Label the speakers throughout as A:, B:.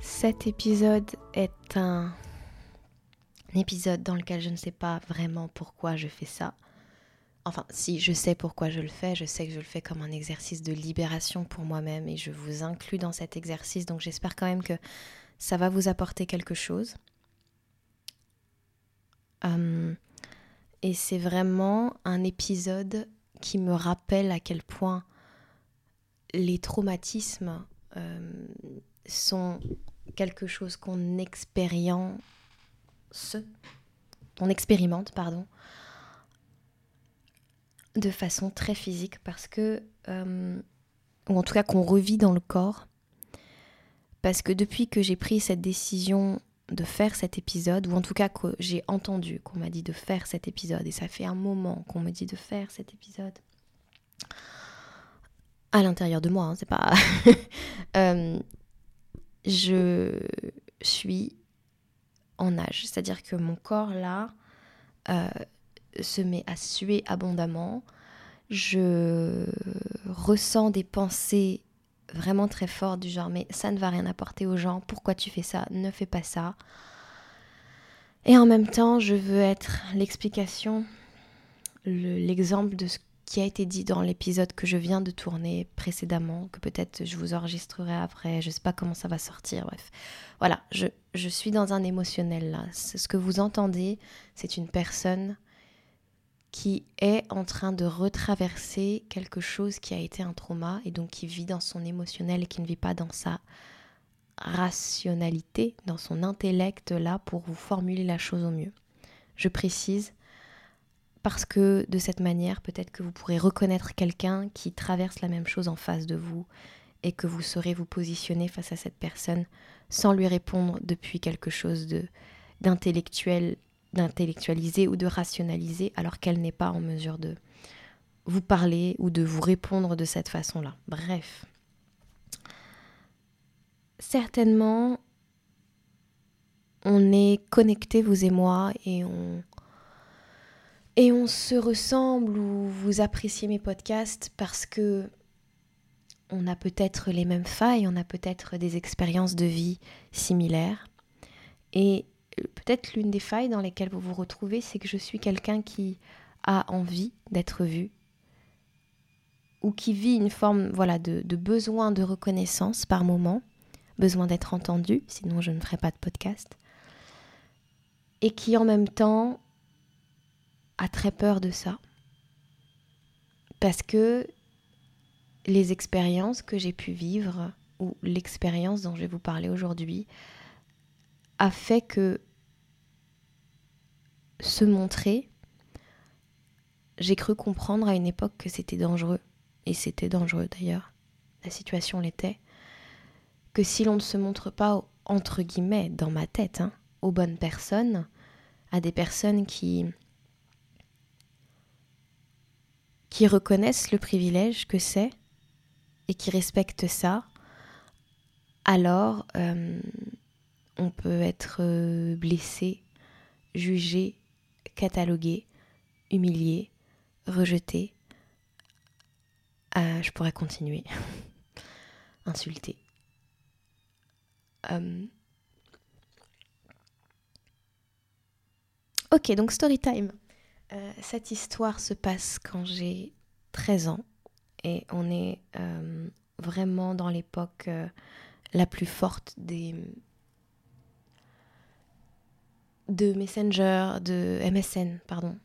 A: Cet épisode est un épisode dans lequel je ne sais pas vraiment pourquoi je fais ça. Enfin, si je sais pourquoi je le fais, je sais que je le fais comme un exercice de libération pour moi-même et je vous inclus dans cet exercice, donc j'espère quand même que ça va vous apporter quelque chose. Hum, et c'est vraiment un épisode qui me rappelle à quel point les traumatismes euh, sont quelque chose qu'on expérience, expérimente, pardon, de façon très physique parce que, euh, ou en tout cas qu'on revit dans le corps, parce que depuis que j'ai pris cette décision de faire cet épisode, ou en tout cas que j'ai entendu qu'on m'a dit de faire cet épisode, et ça fait un moment qu'on me dit de faire cet épisode, à l'intérieur de moi, hein, c'est pas... Euh, je suis en âge. C'est-à-dire que mon corps là euh, se met à suer abondamment. Je ressens des pensées vraiment très fortes du genre mais ça ne va rien apporter aux gens, pourquoi tu fais ça, ne fais pas ça. Et en même temps, je veux être l'explication, l'exemple de ce qui a été dit dans l'épisode que je viens de tourner précédemment, que peut-être je vous enregistrerai après, je sais pas comment ça va sortir, bref. Voilà, je, je suis dans un émotionnel là. Ce que vous entendez, c'est une personne qui est en train de retraverser quelque chose qui a été un trauma et donc qui vit dans son émotionnel et qui ne vit pas dans sa rationalité, dans son intellect là pour vous formuler la chose au mieux. Je précise, parce que de cette manière, peut-être que vous pourrez reconnaître quelqu'un qui traverse la même chose en face de vous et que vous saurez vous positionner face à cette personne sans lui répondre depuis quelque chose d'intellectuel, d'intellectualisé ou de rationalisé alors qu'elle n'est pas en mesure de vous parler ou de vous répondre de cette façon-là. Bref. Certainement, on est connectés, vous et moi, et on, et on se ressemble ou vous appréciez mes podcasts parce que on a peut-être les mêmes failles, on a peut-être des expériences de vie similaires. Et peut-être l'une des failles dans lesquelles vous vous retrouvez, c'est que je suis quelqu'un qui a envie d'être vu ou qui vit une forme voilà, de, de besoin de reconnaissance par moment, besoin d'être entendu, sinon je ne ferai pas de podcast, et qui en même temps a très peur de ça. Parce que les expériences que j'ai pu vivre, ou l'expérience dont je vais vous parler aujourd'hui, a fait que se montrer, j'ai cru comprendre à une époque que c'était dangereux, et c'était dangereux d'ailleurs, la situation l'était, que si l'on ne se montre pas, entre guillemets, dans ma tête, hein, aux bonnes personnes, à des personnes qui qui reconnaissent le privilège que c'est et qui respectent ça, alors euh, on peut être euh, blessé, jugé, catalogué, humilié, rejeté. Euh, je pourrais continuer. Insulté. Ok, donc story time. Euh, cette histoire se passe quand j'ai 13 ans et on est euh, vraiment dans l'époque euh, la plus forte des, de Messenger, de MSN, pardon.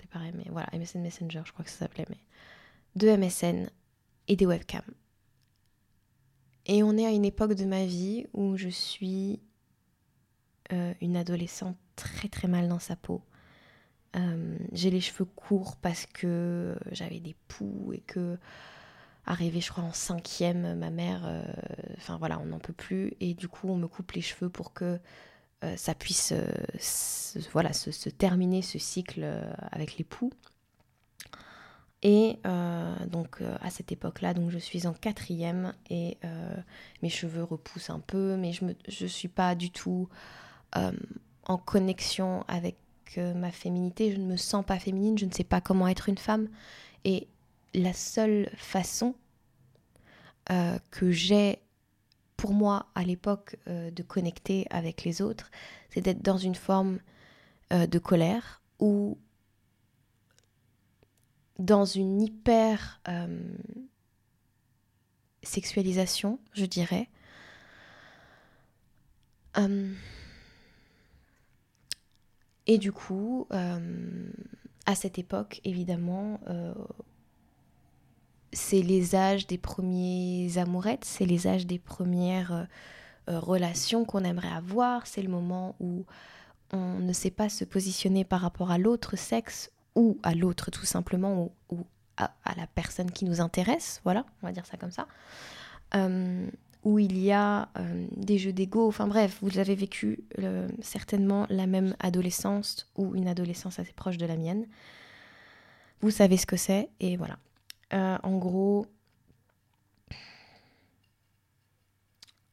A: C'est mais voilà, MSN Messenger, je crois que ça s'appelait, mais de MSN et des webcams. Et on est à une époque de ma vie où je suis une adolescente très très mal dans sa peau. Euh, j'ai les cheveux courts parce que j'avais des poux et que arrivé je crois en cinquième ma mère euh, enfin voilà on n'en peut plus. Et du coup on me coupe les cheveux pour que ça puisse voilà se, terminer ce cycle avec les poux. Et donc à cette époque-là, donc je suis en quatrième et mes cheveux repoussent un peu, mais je ne je suis pas du tout en connexion avec ma féminité, je ne me sens pas féminine, je ne sais pas comment être une femme. Et la seule façon euh, que j'ai pour moi à l'époque euh, de connecter avec les autres, c'est d'être dans une forme euh, de colère ou dans une hyper sexualisation, je dirais. Et du coup, euh, à cette époque, évidemment, euh, c'est les âges des premiers amourettes, c'est les âges des premières euh, relations qu'on aimerait avoir, c'est le moment où on ne sait pas se positionner par rapport à l'autre sexe ou à l'autre tout simplement, ou, à, la personne qui nous intéresse, voilà, on va dire ça comme ça où il y a euh, des jeux d'ego. Enfin bref, vous avez vécu euh, certainement la même adolescence ou une adolescence assez proche de la mienne. Vous savez ce que c'est et voilà. Euh, en gros,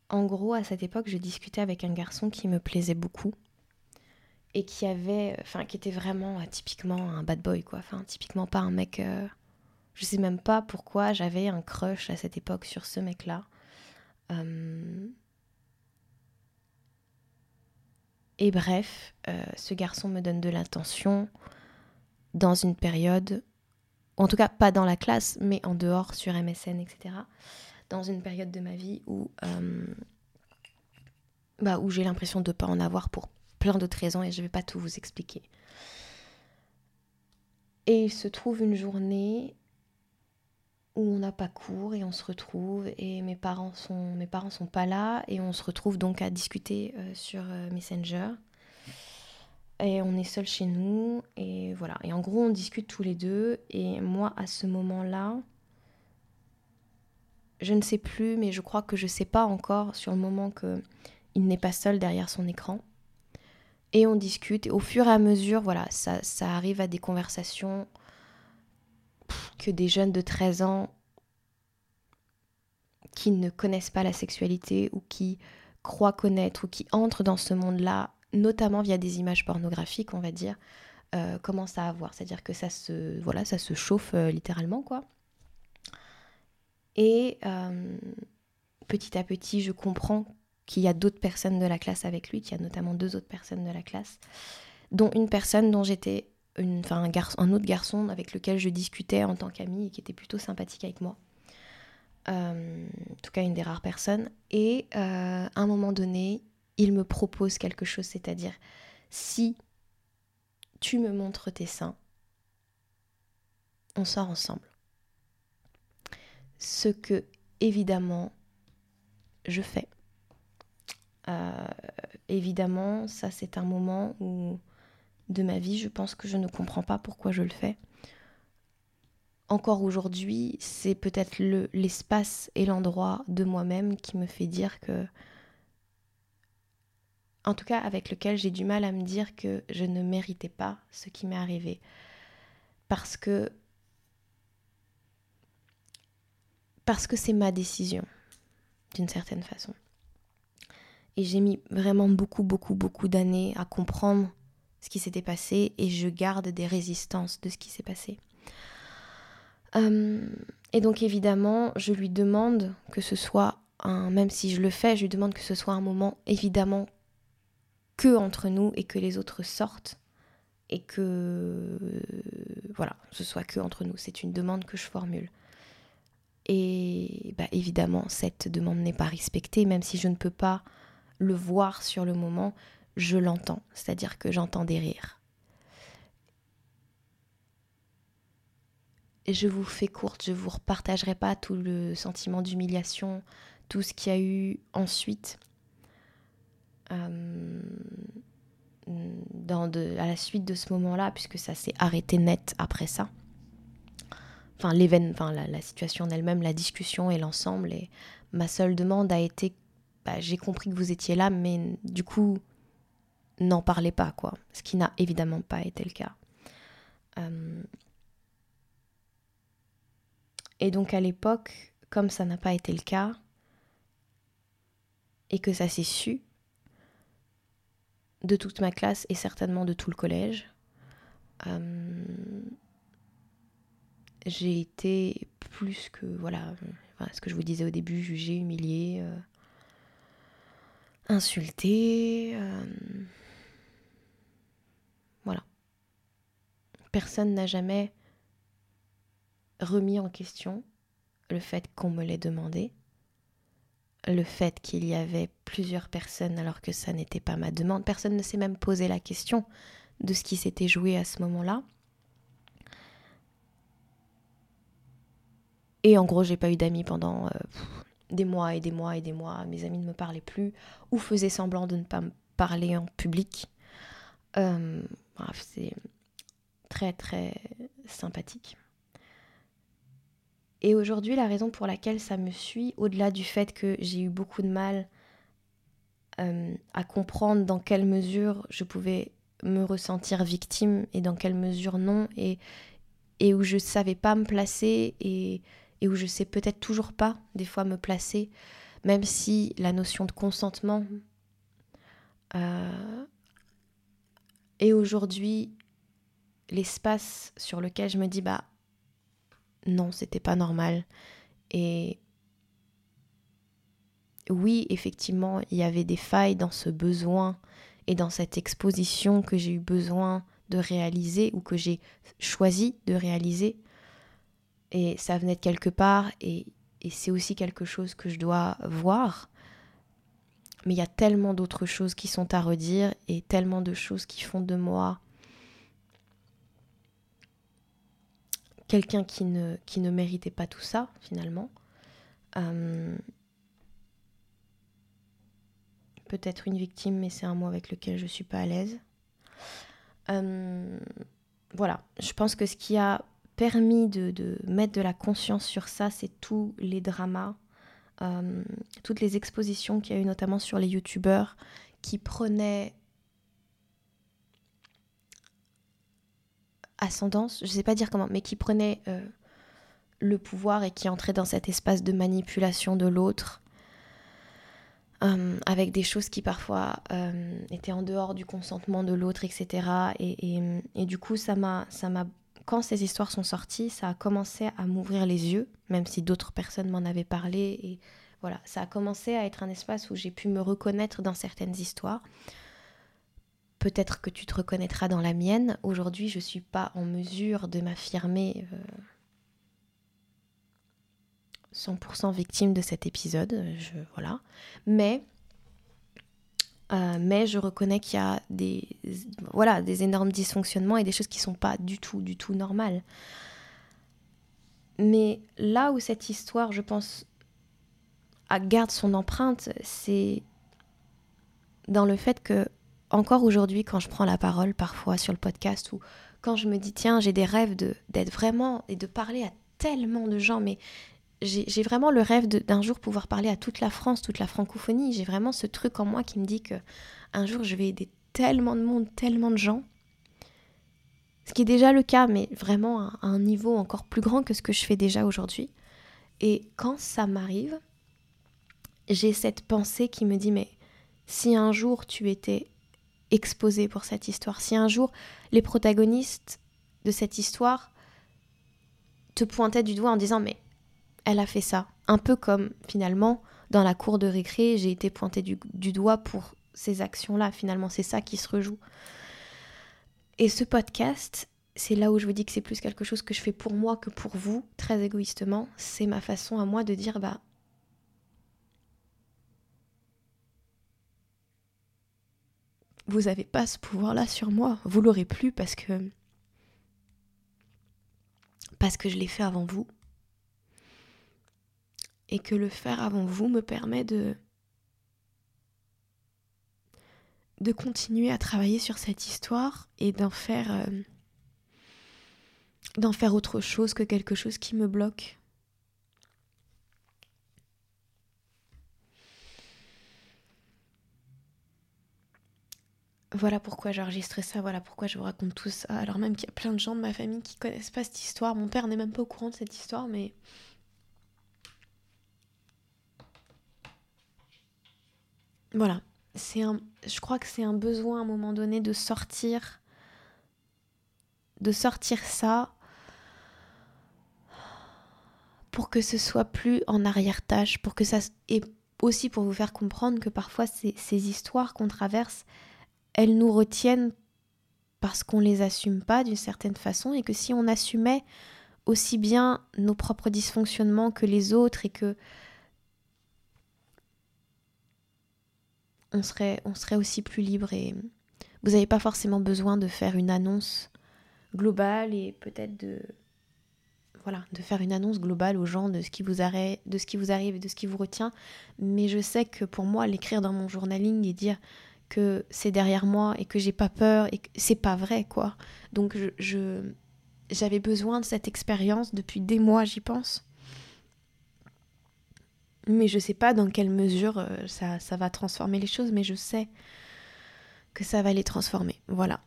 A: en gros, à cette époque, je discutais avec un garçon qui me plaisait beaucoup et qui avait, enfin, qui était vraiment typiquement un bad boy quoi. Enfin, typiquement pas un mec. je sais même pas pourquoi j'avais un crush à cette époque sur ce mec-là. Euh, et bref, euh, ce garçon me donne de l'attention dans une période, en tout cas pas dans la classe, mais en dehors sur MSN, etc. Dans une période de ma vie où, euh, bah, où j'ai l'impression de ne pas en avoir pour plein d'autres raisons et je ne vais pas tout vous expliquer. Et il se trouve une journée où on n'a pas cours et on se retrouve et mes parents sont mes parents sont pas là et on se retrouve donc à discuter euh, sur euh, Messenger. Et on est seul chez nous et voilà. Et en gros on discute tous les deux et moi à ce moment-là je ne sais plus mais je crois que je sais pas encore sur le moment que il n'est pas seul derrière son écran. Et on discute et au fur et à mesure voilà ça, ça arrive à des conversations que des jeunes de 13 ans qui ne connaissent pas la sexualité ou qui croient connaître ou qui entrent dans ce monde-là, notamment via des images pornographiques, on va dire, euh, commencent à avoir. C'est-à-dire que ça se, voilà, ça se chauffe euh, littéralement, quoi. Et euh, petit à petit, je comprends qu'il y a d'autres personnes de la classe avec lui, qu'il y a notamment deux autres personnes de la classe, dont une personne dont j'étais un autre garçon avec lequel je discutais en tant qu'ami et qui était plutôt sympathique avec moi. Euh, en tout cas, une des rares personnes. Et euh, à un moment donné, il me propose quelque chose, c'est-à-dire si tu me montres tes seins, on sort ensemble. Ce que, évidemment, je fais. Euh, évidemment, ça c'est un moment où de ma vie, je pense que je ne comprends pas pourquoi je le fais. Encore aujourd'hui, c'est peut-être l'espace et l'endroit de moi-même qui me fait dire que... En tout cas, avec lequel j'ai du mal à me dire que je ne méritais pas ce qui m'est arrivé. Parce que... Parce que c'est ma décision, d'une certaine façon. Et j'ai mis vraiment beaucoup, beaucoup, beaucoup d'années à comprendre ce qui s'était passé et je garde des résistances de ce qui s'est passé. Euh, et donc évidemment, je lui demande que ce soit un, même si je le fais, je lui demande que ce soit un moment évidemment que entre nous et que les autres sortent et que voilà, ce soit que entre nous. C'est une demande que je formule. Et bah, évidemment, cette demande n'est pas respectée, même si je ne peux pas le voir sur le moment je l'entends, c'est-à-dire que j'entends des rires. Je vous fais courte, je vous repartagerai pas tout le sentiment d'humiliation, tout ce qu'il y a eu ensuite. Euh, à la suite de ce moment-là, puisque ça s'est arrêté net après ça. Enfin, l'événement, enfin, la, situation en elle-même, la discussion et l'ensemble. Et ma seule demande a été bah, j'ai compris que vous étiez là, mais du coup, n'en parlez pas, quoi. Ce qui n'a évidemment pas été le cas. Euh, et donc, à l'époque, comme ça n'a pas été le cas, et que ça s'est su, de toute ma classe et certainement de tout le collège. Euh, j'ai été plus que, voilà, ce que je vous disais au début, jugée, humiliée, euh, insultée. Euh, voilà. Personne n'a jamais remis en question le fait qu'on me l'ait demandé le fait qu'il y avait plusieurs personnes alors que ça n'était pas ma demande. Personne ne s'est même posé la question de ce qui s'était joué à ce moment-là. Et en gros, j'ai pas eu d'amis pendant euh, des mois et des mois et des mois. Mes amis ne me parlaient plus ou faisaient semblant de ne pas me parler en public. Euh, c'est très très sympathique. Et aujourd'hui, la raison pour laquelle ça me suit, au-delà du fait que j'ai eu beaucoup de mal euh, à comprendre dans quelle mesure je pouvais me ressentir victime et dans quelle mesure non, et, et où je savais pas me placer et, et où je sais peut-être toujours pas des fois me placer, même si la notion de consentement euh, est aujourd'hui l'espace sur lequel je me dis bah non, c'était pas normal. Et oui, effectivement, il y avait des failles dans ce besoin et dans cette exposition que j'ai eu besoin de réaliser ou que j'ai choisi de réaliser. Et ça venait de quelque part et, c'est aussi quelque chose que je dois voir. Mais il y a tellement d'autres choses qui sont à redire et tellement de choses qui font de moi quelqu'un qui ne, méritait pas tout ça, finalement. Euh, peut-être une victime, mais c'est un mot avec lequel je ne suis pas à l'aise. Euh, voilà, je pense que ce qui a permis de, de, mettre de la conscience sur ça, c'est tous les dramas, euh, toutes les expositions qu'il y a eu notamment sur les youtubeurs qui prenaient ascendance, je sais pas dire comment, mais qui prenait euh, le pouvoir et qui entrait dans cet espace de manipulation de l'autre, euh, avec des choses qui parfois euh, étaient en dehors du consentement de l'autre, etc. Et, et, du coup, ça m'a, ça m'a, quand ces histoires sont sorties, ça a commencé à m'ouvrir les yeux, même si d'autres personnes m'en avaient parlé. Et voilà, ça a commencé à être un espace où j'ai pu me reconnaître dans certaines histoires. Peut-être que tu te reconnaîtras dans la mienne. Aujourd'hui, je ne suis pas en mesure de m'affirmer 100% euh, victime de cet épisode. Voilà. Mais, euh, mais je reconnais qu'il y a des, voilà, des énormes dysfonctionnements et des choses qui ne sont pas du tout, du tout normales. Mais là où cette histoire, je pense, garde son empreinte, c'est dans le fait que encore aujourd'hui, quand je prends la parole parfois sur le podcast ou quand je me dis, tiens, j'ai des rêves d'être vraiment et de parler à tellement de gens, mais j'ai vraiment le rêve d'un jour pouvoir parler à toute la France, toute la francophonie. J'ai vraiment ce truc en moi qui me dit que un jour je vais aider tellement de monde, tellement de gens. Ce qui est déjà le cas, mais vraiment à un niveau encore plus grand que ce que je fais déjà aujourd'hui. Et quand ça m'arrive, j'ai cette pensée qui me dit, mais si un jour tu étais exposé pour cette histoire. Si un jour les protagonistes de cette histoire te pointaient du doigt en disant mais elle a fait ça, un peu comme finalement dans la cour de récré j'ai été pointé du, doigt pour ces actions-là, finalement c'est ça qui se rejoue. Et ce podcast, c'est là où je vous dis que c'est plus quelque chose que je fais pour moi que pour vous, très égoïstement. C'est ma façon à moi de dire bah vous n'avez pas ce pouvoir-là sur moi. Vous l'aurez plus parce que parce que je l'ai fait avant vous. Et que le faire avant vous me permet de de continuer à travailler sur cette histoire et d'en faire euh, d'en faire autre chose que quelque chose qui me bloque. Voilà pourquoi j'ai enregistré ça, voilà pourquoi je vous raconte tout ça. Alors même qu'il y a plein de gens de ma famille qui connaissent pas cette histoire. Mon père n'est même pas au courant de cette histoire, mais... Voilà, c'est un... Je crois que c'est un besoin à un moment donné de sortir... De sortir ça pour que ce soit plus en arrière-tâche, pour que ça... Et aussi pour vous faire comprendre que parfois ces, ces histoires qu'on traverse, elles nous retiennent parce qu'on les assume pas d'une certaine façon et que si on assumait aussi bien nos propres dysfonctionnements que les autres et que on serait, aussi plus libre et vous n'avez pas forcément besoin de faire une annonce globale et peut-être de voilà, de faire une annonce globale aux gens de ce qui vous de ce qui vous arrive et de ce qui vous retient, mais je sais que pour moi l'écrire dans mon journaling et dire que c'est derrière moi et que j'ai pas peur et que c'est pas vrai quoi. Donc je, j'avais besoin de cette expérience depuis des mois, j'y pense. Mais je sais pas dans quelle mesure euh, ça, ça va transformer les choses, mais je sais que ça va les transformer. Voilà.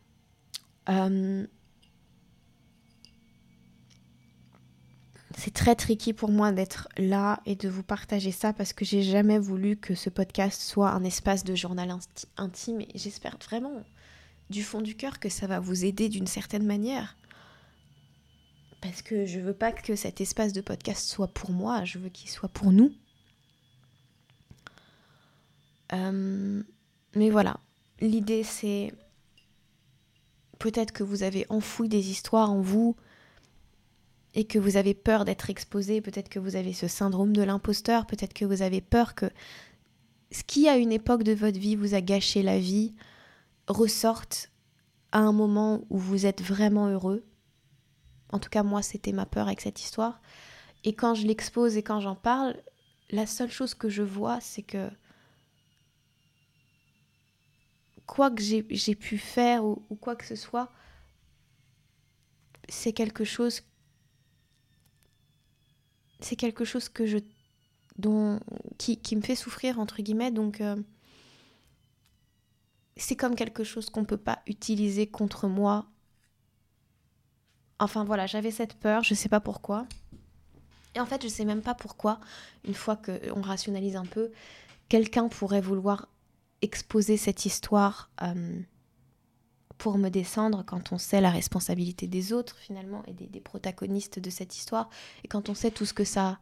A: Euh, c'est très tricky pour moi d'être là et de vous partager ça parce que j'ai jamais voulu que ce podcast soit un espace de journal intime et j'espère vraiment du fond du cœur que ça va vous aider d'une certaine manière. Parce que je veux pas que cet espace de podcast soit pour moi, je veux qu'il soit pour nous. Euh, mais voilà, l'idée c'est peut-être que vous avez enfoui des histoires en vous et que vous avez peur d'être exposé, peut-être que vous avez ce syndrome de l'imposteur, peut-être que vous avez peur que ce qui à une époque de votre vie vous a gâché la vie ressorte à un moment où vous êtes vraiment heureux. En tout cas, moi, c'était ma peur avec cette histoire. Et quand je l'expose et quand j'en parle, la seule chose que je vois, c'est que quoi que j'ai pu faire ou, ou quoi que ce soit, c'est quelque chose c'est quelque chose que je dont qui, qui, me fait souffrir entre guillemets donc euh, c'est comme quelque chose qu'on peut pas utiliser contre moi. Enfin voilà j'avais cette peur je sais pas pourquoi. Et en fait je sais même pas pourquoi une fois que on rationalise un peu quelqu'un pourrait vouloir exposer cette histoire euh, pour me descendre quand on sait la responsabilité des autres finalement et des, protagonistes de cette histoire et quand on sait tout ce que ça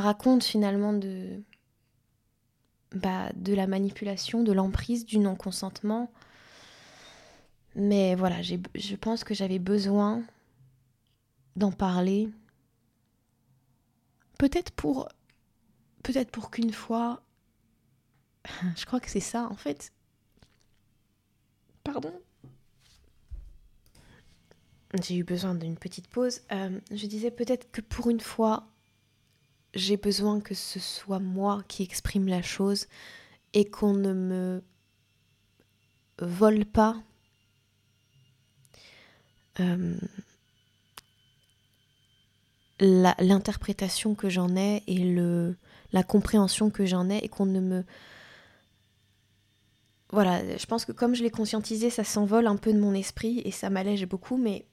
A: raconte finalement de bah, de la manipulation, de l'emprise, du non-consentement. Mais voilà, je pense que j'avais besoin d'en parler. Peut-être pour peut-être pour qu'une fois je crois que c'est ça en fait J'ai eu besoin d'une petite pause. Euh, je disais peut-être que pour une fois, j'ai besoin que ce soit moi qui exprime la chose et qu'on ne me vole pas euh, l'interprétation que j'en ai et le, la compréhension que j'en ai et qu'on ne me voilà, je pense que comme je l'ai conscientisé, ça s'envole un peu de mon esprit et ça m'allège beaucoup, mais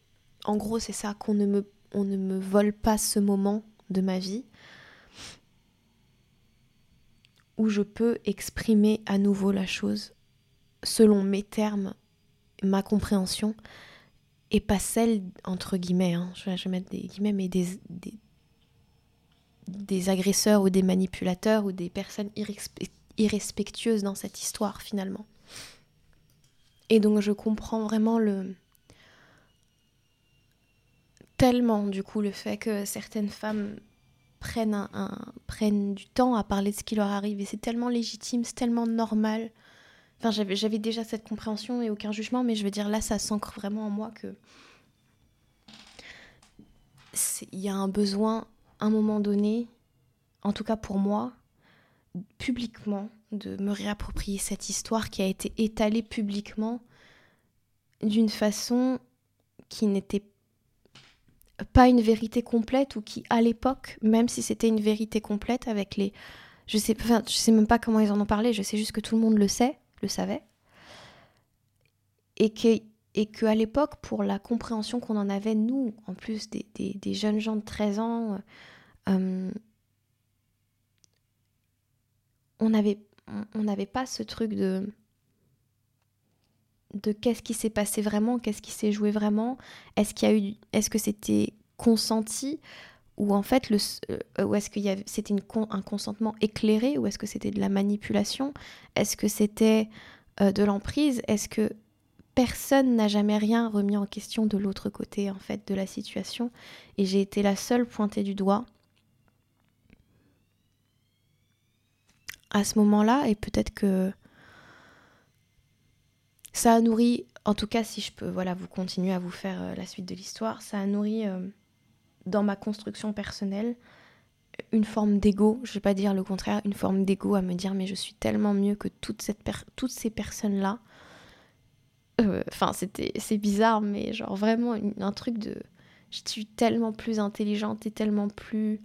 A: en gros, c'est ça, qu'on ne me, vole pas ce moment de ma vie où je peux exprimer à nouveau la chose selon mes termes, ma compréhension, et pas celle, entre guillemets, hein, je, vais, mettre des guillemets, mais des, des, agresseurs ou des manipulateurs ou des personnes irrespectueuses irrespectueuse dans cette histoire finalement. Et donc je comprends vraiment le tellement du coup le fait que certaines femmes prennent, un, prennent du temps à parler de ce qui leur arrive et c'est tellement légitime, c'est tellement normal. Enfin, j'avais, déjà cette compréhension et aucun jugement, mais je veux dire, là, ça s'ancre vraiment en moi que. Il y a un besoin, à un moment donné, en tout cas pour moi, publiquement, de me réapproprier cette histoire qui a été étalée publiquement d'une façon qui n'était pas une vérité complète ou qui, à l'époque, même si c'était une vérité complète avec les. Je sais, enfin, je sais même pas comment ils en ont parlé, je sais juste que tout le monde le sait le savait. Et que, et que à l'époque, pour la compréhension qu'on en avait, nous, en plus des, des, jeunes gens de 13 ans, euh, on n'avait on n'avait pas ce truc de de qu'est-ce qui s'est passé vraiment, qu'est-ce qui s'est joué vraiment, est-ce qu'il y a eu est-ce que c'était consenti ou en fait le euh, ou est-ce qu'il y avait c'était un consentement éclairé ou est-ce que c'était de la manipulation? Est-ce que c'était euh, de l'emprise? Est-ce que personne n'a jamais rien remis en question de l'autre côté en fait de la situation? Et j'ai été la seule pointée du doigt à ce moment-là et peut-être que ça a nourri en tout cas si je peux voilà vous continuer à vous faire euh, la suite de l'histoire ça a nourri dans ma construction personnelle une forme d'ego, je vais pas dire le contraire, une forme d'ego à me dire mais je suis tellement mieux que toutes ces personnes-là. Euh, enfin, c'était c'est bizarre, mais genre vraiment un truc de je suis tellement plus intelligente et tellement plus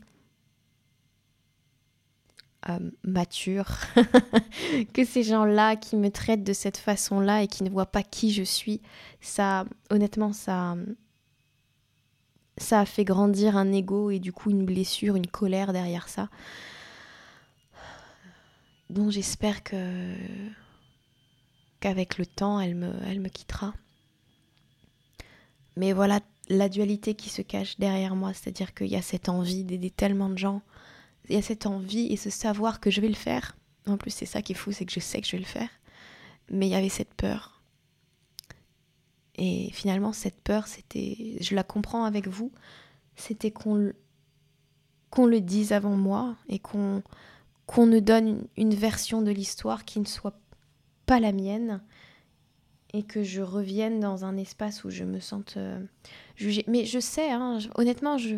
A: euh, mature que ces gens-là qui me traitent de cette façon-là et qui ne voient pas qui je suis. Ça, honnêtement, ça ça a fait grandir un ego et du coup une blessure, une colère derrière ça. Donc j'espère que qu'avec le temps, elle me, elle me quittera. Mais voilà la dualité qui se cache derrière moi, c'est-à-dire qu'il y a cette envie d'aider tellement de gens, il y a cette envie et ce savoir que je vais le faire. En plus, c'est ça qui est fou, c'est que je sais que je vais le faire. Mais il y avait cette peur et finalement, cette peur, c'était, je la comprends avec vous, c'était qu'on qu'on le dise avant moi et qu'on qu'on ne donne une, version de l'histoire qui ne soit pas la mienne et que je revienne dans un espace où je me sente euh, jugée. Mais je sais, hein, honnêtement, je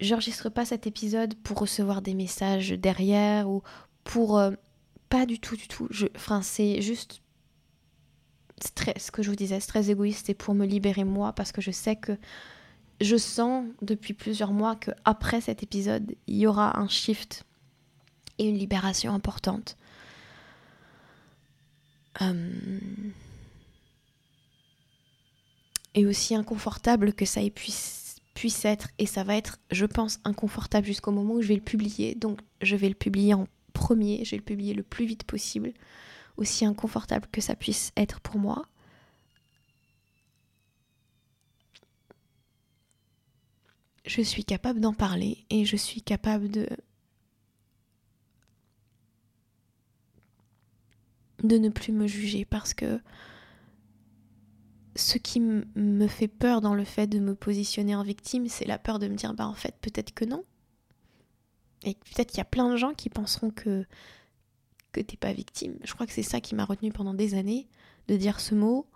A: j'enregistre pas cet épisode pour recevoir des messages derrière ou pour euh, pas du tout, du tout. Enfin, c'est juste ce que je vous disais, c'est très égoïste et pour me libérer moi parce que je sais que je sens depuis plusieurs mois que après cet épisode, il y aura un shift et une libération importante. Euh, et aussi inconfortable que ça puisse, puisse être, et ça va être, je pense, inconfortable jusqu'au moment où je vais le publier. Donc je vais le publier en premier, je vais le publier le plus vite possible aussi inconfortable que ça puisse être pour moi. Je suis capable d'en parler et je suis capable de de ne plus me juger parce que ce qui me fait peur dans le fait de me positionner en victime, c'est la peur de me dire bah en fait peut-être que non. Et peut-être qu'il y a plein de gens qui penseront que que t'es pas victime. Je crois que c'est ça qui m'a retenu pendant des années, de dire ce mot,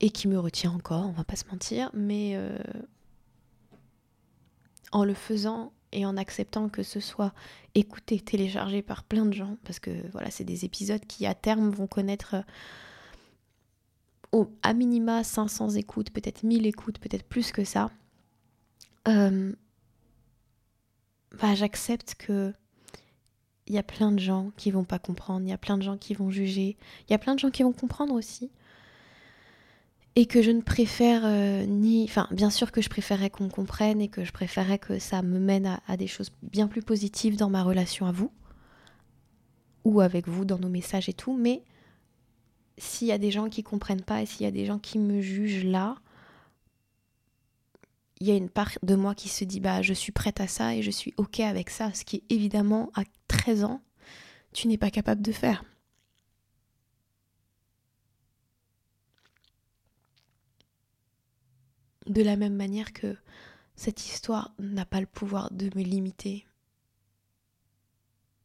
A: et qui me retient encore, on va pas se mentir, mais euh, en le faisant et en acceptant que ce soit écouté, téléchargé par plein de gens, parce que voilà, c'est des épisodes qui à terme vont connaître euh, au, à minima 500 écoutes, peut-être 1000 écoutes, peut-être plus que ça. Euh, bah, j'accepte que il y a plein de gens qui vont pas comprendre, il y a plein de gens qui vont juger, il y a plein de gens qui vont comprendre aussi. Et que je ne préfère euh, ni. Enfin, bien sûr que je préférerais qu'on comprenne et que je préférerais que ça me mène à, des choses bien plus positives dans ma relation à vous, ou avec vous dans nos messages et tout, mais s'il y a des gens qui comprennent pas et s'il y a des gens qui me jugent là, il y a une part de moi qui se dit bah je suis prête à ça et je suis ok avec ça, ce qui évidemment à 13 ans, tu n'es pas capable de faire. De la même manière que cette histoire n'a pas le pouvoir de me limiter.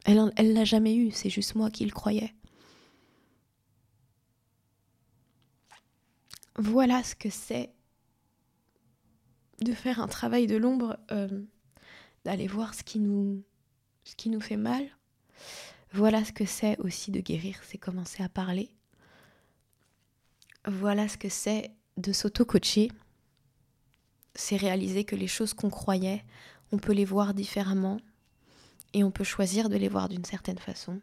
A: Elle, elle l'a jamais eu, c'est juste moi qui le croyais. Voilà ce que c'est de faire un travail de l'ombre, euh, d'aller voir ce qui, nous, ce qui nous fait mal. Voilà ce que c'est aussi de guérir, c'est commencer à parler. Voilà ce que c'est de s'auto-coacher. C'est réaliser que les choses qu'on croyait, on peut les voir différemment et on peut choisir de les voir d'une certaine façon.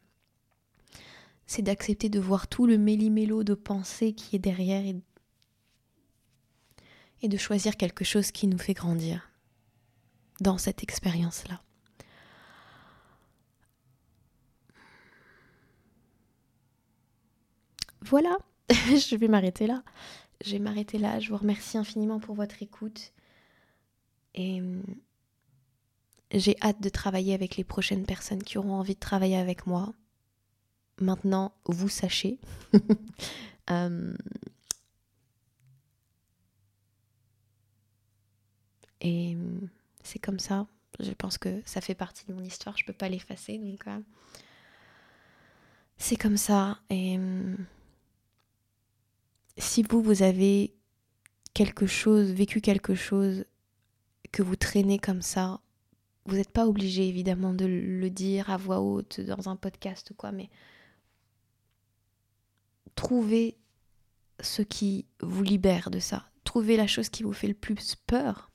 A: C'est d'accepter de voir tout le méli-mélo de pensée qui est derrière et et de choisir quelque chose qui nous fait grandir dans cette expérience-là. Voilà, je vais m'arrêter là. Je vais m'arrêter là. Je vous remercie infiniment pour votre écoute. Et hum, j'ai hâte de travailler avec les prochaines personnes qui auront envie de travailler avec moi. Maintenant, vous sachez. Hum, Et hum, c'est comme ça. Je pense que ça fait partie de mon histoire, je peux pas l'effacer. Donc euh, c'est comme ça. Et hum, si vous, vous avez quelque chose, vécu quelque chose que vous traînez comme ça, vous n'êtes pas obligé évidemment de le dire à voix haute dans un podcast ou quoi, mais trouvez ce qui vous libère de ça. Trouvez la chose qui vous fait le plus peur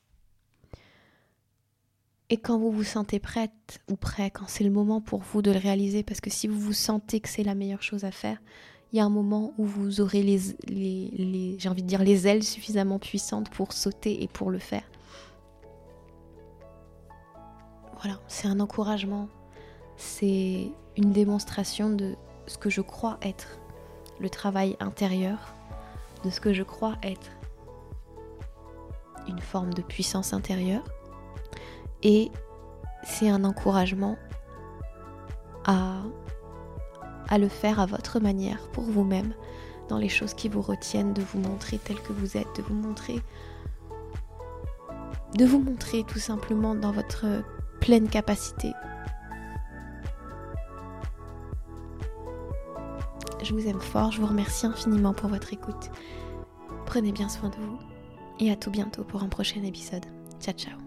A: et quand vous vous sentez prête ou prêt, quand c'est le moment pour vous de le réaliser, parce que si vous vous sentez que c'est la meilleure chose à faire, il y a un moment où vous aurez les, j'ai envie de dire les ailes suffisamment puissantes pour sauter et pour le faire. Voilà, c'est un encouragement, c'est une démonstration de ce que je crois être le travail intérieur, de ce que je crois être une forme de puissance intérieure et c'est un encouragement à, à le faire à votre manière pour vous-même, dans les choses qui vous retiennent, de vous montrer tel que vous êtes, de vous montrer de vous montrer tout simplement dans votre pleine capacité. Je vous aime fort, je vous remercie infiniment pour votre écoute. Prenez bien soin de vous et à tout bientôt pour un prochain épisode. Ciao ciao